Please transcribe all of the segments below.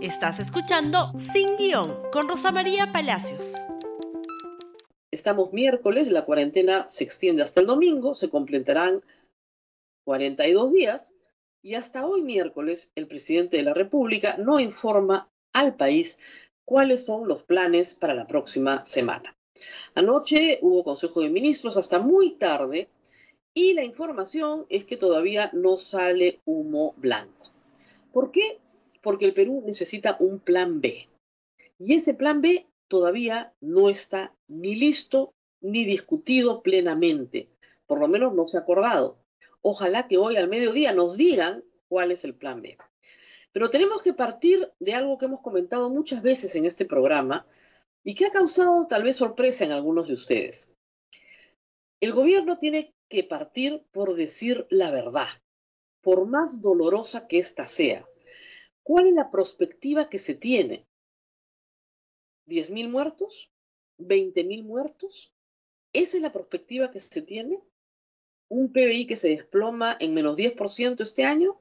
Estás escuchando Sin Guión con Rosa María Palacios. Estamos miércoles, la cuarentena se extiende hasta el domingo, se completarán 42 días y hasta hoy miércoles el presidente de la República no informa al país cuáles son los planes para la próxima semana. Anoche hubo Consejo de Ministros hasta muy tarde y la información es que todavía no sale humo blanco. ¿Por qué? Porque el Perú necesita un plan B. Y ese plan B todavía no está ni listo ni discutido plenamente. Por lo menos no se ha acordado. Ojalá que hoy al mediodía nos digan cuál es el plan B. Pero tenemos que partir de algo que hemos comentado muchas veces en este programa y que ha causado tal vez sorpresa en algunos de ustedes. El gobierno tiene que partir por decir la verdad, por más dolorosa que ésta sea. ¿Cuál es la perspectiva que se tiene? ¿10.000 muertos? ¿20.000 muertos? ¿Esa es la perspectiva que se tiene? ¿Un PBI que se desploma en menos 10% este año?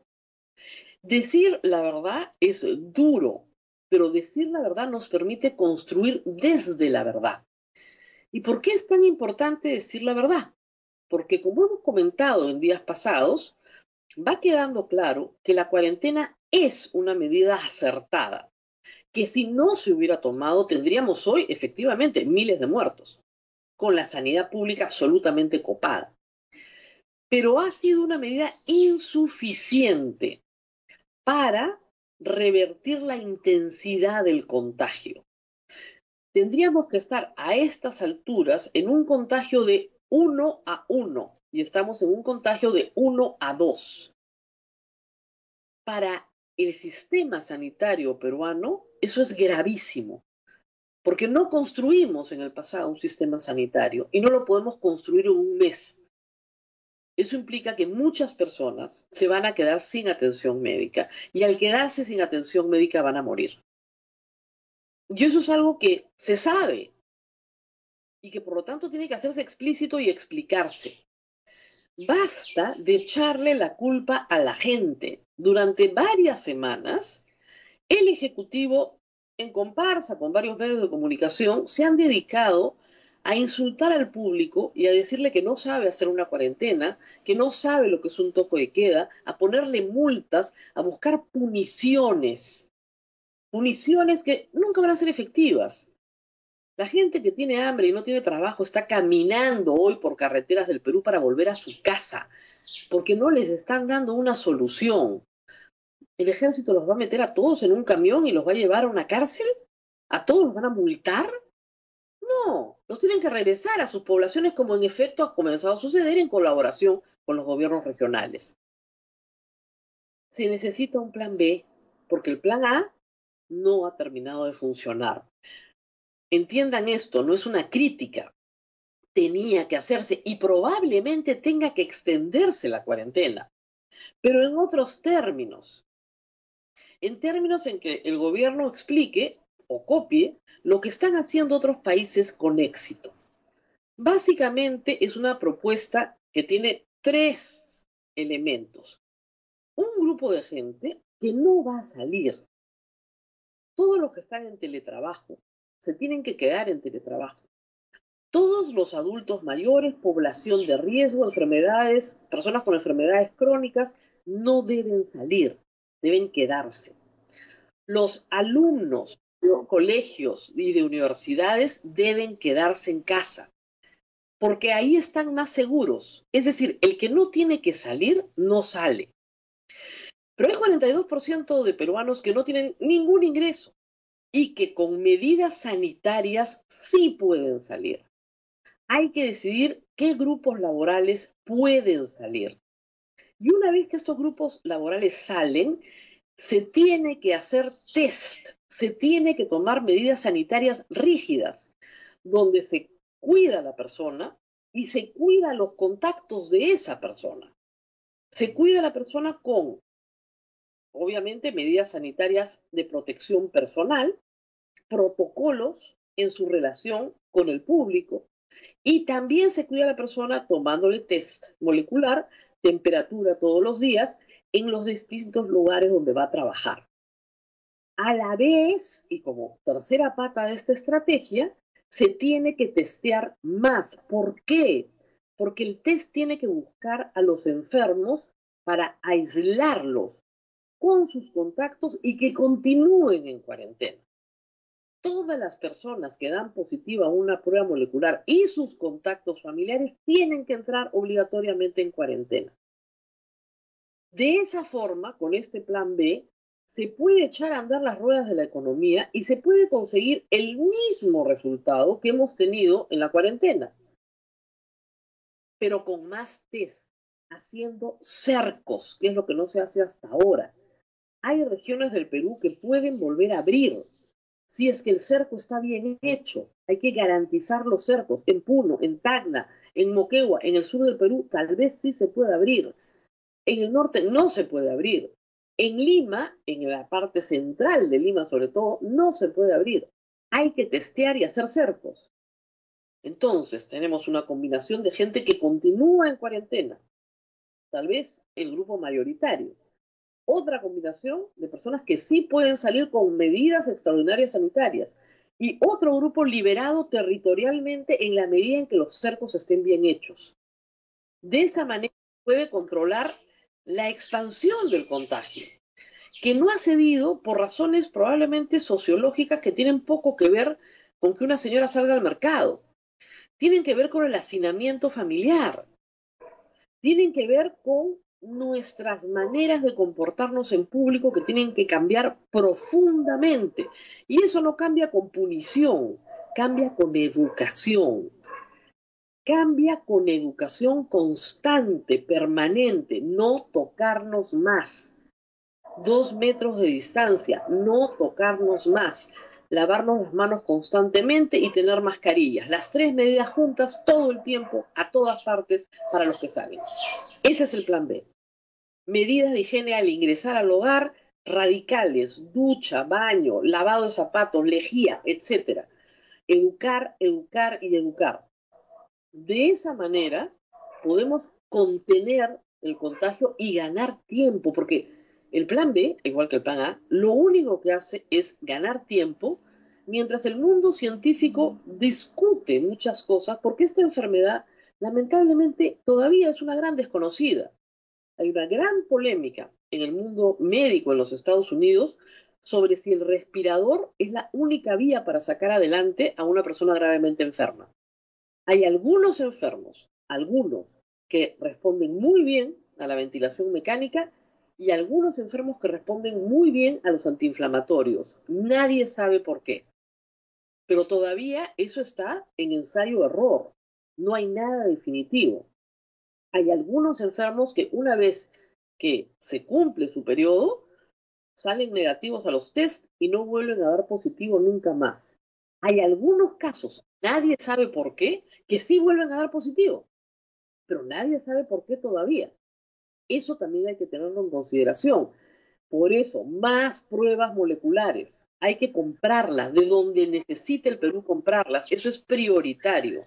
Decir la verdad es duro, pero decir la verdad nos permite construir desde la verdad. ¿Y por qué es tan importante decir la verdad? Porque como hemos comentado en días pasados, va quedando claro que la cuarentena es una medida acertada, que si no se hubiera tomado tendríamos hoy efectivamente miles de muertos, con la sanidad pública absolutamente copada. Pero ha sido una medida insuficiente para revertir la intensidad del contagio. Tendríamos que estar a estas alturas en un contagio de 1 a 1 y estamos en un contagio de 1 a 2. Para el sistema sanitario peruano, eso es gravísimo, porque no construimos en el pasado un sistema sanitario y no lo podemos construir en un mes. Eso implica que muchas personas se van a quedar sin atención médica y al quedarse sin atención médica van a morir. Y eso es algo que se sabe y que por lo tanto tiene que hacerse explícito y explicarse. Basta de echarle la culpa a la gente. Durante varias semanas, el Ejecutivo, en comparsa con varios medios de comunicación, se han dedicado a insultar al público y a decirle que no sabe hacer una cuarentena, que no sabe lo que es un toco de queda, a ponerle multas, a buscar puniciones puniciones que nunca van a ser efectivas. La gente que tiene hambre y no tiene trabajo está caminando hoy por carreteras del Perú para volver a su casa, porque no les están dando una solución. ¿El ejército los va a meter a todos en un camión y los va a llevar a una cárcel? ¿A todos los van a multar? No, los tienen que regresar a sus poblaciones como en efecto ha comenzado a suceder en colaboración con los gobiernos regionales. Se necesita un plan B, porque el plan A no ha terminado de funcionar. Entiendan esto, no es una crítica. Tenía que hacerse y probablemente tenga que extenderse la cuarentena, pero en otros términos. En términos en que el gobierno explique o copie lo que están haciendo otros países con éxito. Básicamente es una propuesta que tiene tres elementos. Un grupo de gente que no va a salir todos los que están en teletrabajo se tienen que quedar en teletrabajo. Todos los adultos mayores, población de riesgo, enfermedades, personas con enfermedades crónicas, no deben salir, deben quedarse. Los alumnos de colegios y de universidades deben quedarse en casa, porque ahí están más seguros. Es decir, el que no tiene que salir, no sale. Pero hay 42% de peruanos que no tienen ningún ingreso y que con medidas sanitarias sí pueden salir. Hay que decidir qué grupos laborales pueden salir. Y una vez que estos grupos laborales salen, se tiene que hacer test, se tiene que tomar medidas sanitarias rígidas, donde se cuida a la persona y se cuida los contactos de esa persona. Se cuida a la persona con obviamente medidas sanitarias de protección personal, protocolos en su relación con el público y también se cuida a la persona tomándole test molecular, temperatura todos los días en los distintos lugares donde va a trabajar. A la vez, y como tercera pata de esta estrategia, se tiene que testear más. ¿Por qué? Porque el test tiene que buscar a los enfermos para aislarlos con sus contactos y que continúen en cuarentena. Todas las personas que dan positiva a una prueba molecular y sus contactos familiares tienen que entrar obligatoriamente en cuarentena. De esa forma, con este plan B, se puede echar a andar las ruedas de la economía y se puede conseguir el mismo resultado que hemos tenido en la cuarentena, pero con más test, haciendo cercos, que es lo que no se hace hasta ahora. Hay regiones del Perú que pueden volver a abrir si es que el cerco está bien hecho. Hay que garantizar los cercos. En Puno, en Tacna, en Moquegua, en el sur del Perú, tal vez sí se pueda abrir. En el norte no se puede abrir. En Lima, en la parte central de Lima sobre todo, no se puede abrir. Hay que testear y hacer cercos. Entonces, tenemos una combinación de gente que continúa en cuarentena, tal vez el grupo mayoritario. Otra combinación de personas que sí pueden salir con medidas extraordinarias sanitarias. Y otro grupo liberado territorialmente en la medida en que los cercos estén bien hechos. De esa manera puede controlar la expansión del contagio, que no ha cedido por razones probablemente sociológicas que tienen poco que ver con que una señora salga al mercado. Tienen que ver con el hacinamiento familiar. Tienen que ver con nuestras maneras de comportarnos en público que tienen que cambiar profundamente. Y eso no cambia con punición, cambia con educación cambia con educación constante, permanente, no tocarnos más. Dos metros de distancia, no tocarnos más. Lavarnos las manos constantemente y tener mascarillas. Las tres medidas juntas todo el tiempo, a todas partes, para los que salen. Ese es el plan B. Medidas de higiene al ingresar al hogar, radicales, ducha, baño, lavado de zapatos, lejía, etc. Educar, educar y educar. De esa manera podemos contener el contagio y ganar tiempo, porque el plan B, igual que el plan A, lo único que hace es ganar tiempo mientras el mundo científico discute muchas cosas, porque esta enfermedad lamentablemente todavía es una gran desconocida. Hay una gran polémica en el mundo médico en los Estados Unidos sobre si el respirador es la única vía para sacar adelante a una persona gravemente enferma. Hay algunos enfermos, algunos que responden muy bien a la ventilación mecánica y algunos enfermos que responden muy bien a los antiinflamatorios. Nadie sabe por qué. Pero todavía eso está en ensayo-error. No hay nada definitivo. Hay algunos enfermos que una vez que se cumple su periodo, salen negativos a los test y no vuelven a dar positivo nunca más. Hay algunos casos, nadie sabe por qué, que sí vuelven a dar positivo, pero nadie sabe por qué todavía. Eso también hay que tenerlo en consideración. Por eso, más pruebas moleculares. Hay que comprarlas de donde necesite el Perú comprarlas. Eso es prioritario.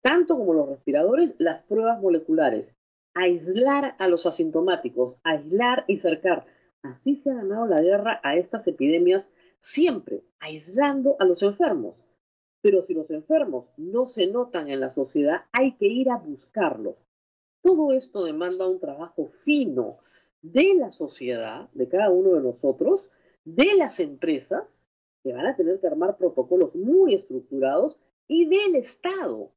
Tanto como los respiradores, las pruebas moleculares. Aislar a los asintomáticos, aislar y cercar. Así se ha ganado la guerra a estas epidemias siempre aislando a los enfermos. Pero si los enfermos no se notan en la sociedad, hay que ir a buscarlos. Todo esto demanda un trabajo fino de la sociedad, de cada uno de nosotros, de las empresas, que van a tener que armar protocolos muy estructurados, y del Estado,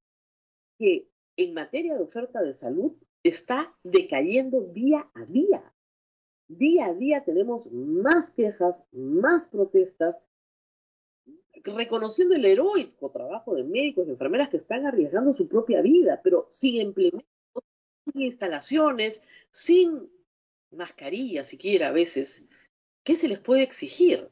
que en materia de oferta de salud está decayendo día a día. Día a día tenemos más quejas, más protestas, reconociendo el heroico trabajo de médicos y enfermeras que están arriesgando su propia vida, pero sin implementos, sin instalaciones, sin mascarilla siquiera a veces, ¿qué se les puede exigir?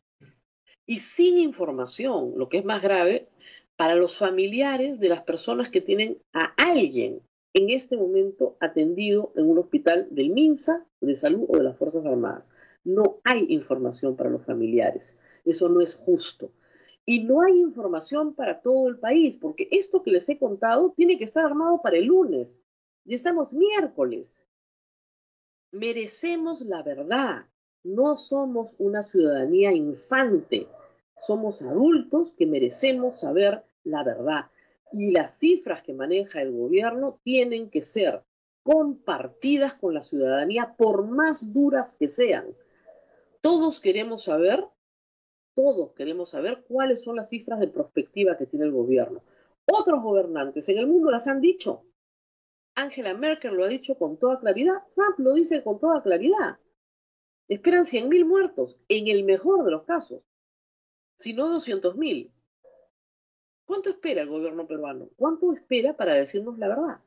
Y sin información, lo que es más grave, para los familiares de las personas que tienen a alguien en este momento atendido en un hospital del MINSA, de salud o de las Fuerzas Armadas. No hay información para los familiares. Eso no es justo. Y no hay información para todo el país, porque esto que les he contado tiene que estar armado para el lunes. Y estamos miércoles. Merecemos la verdad. No somos una ciudadanía infante, somos adultos que merecemos saber la verdad. Y las cifras que maneja el gobierno tienen que ser compartidas con la ciudadanía por más duras que sean. Todos queremos saber, todos queremos saber cuáles son las cifras de prospectiva que tiene el gobierno. Otros gobernantes en el mundo las han dicho. Angela Merkel lo ha dicho con toda claridad, Trump lo dice con toda claridad. Esperan 100.000 muertos, en el mejor de los casos, si no 200.000. ¿Cuánto espera el gobierno peruano? ¿Cuánto espera para decirnos la verdad?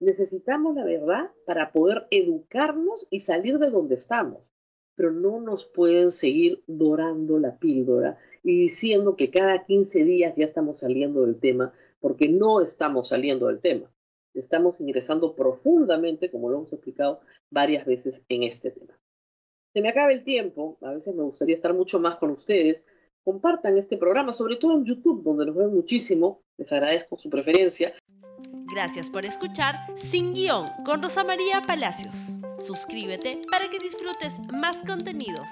Necesitamos la verdad para poder educarnos y salir de donde estamos, pero no nos pueden seguir dorando la píldora y diciendo que cada 15 días ya estamos saliendo del tema, porque no estamos saliendo del tema. Estamos ingresando profundamente, como lo hemos explicado varias veces en este tema. Se me acaba el tiempo, a veces me gustaría estar mucho más con ustedes. Compartan este programa, sobre todo en YouTube, donde nos ven muchísimo. Les agradezco su preferencia. Gracias por escuchar Sin Guión con Rosa María Palacios. Suscríbete para que disfrutes más contenidos.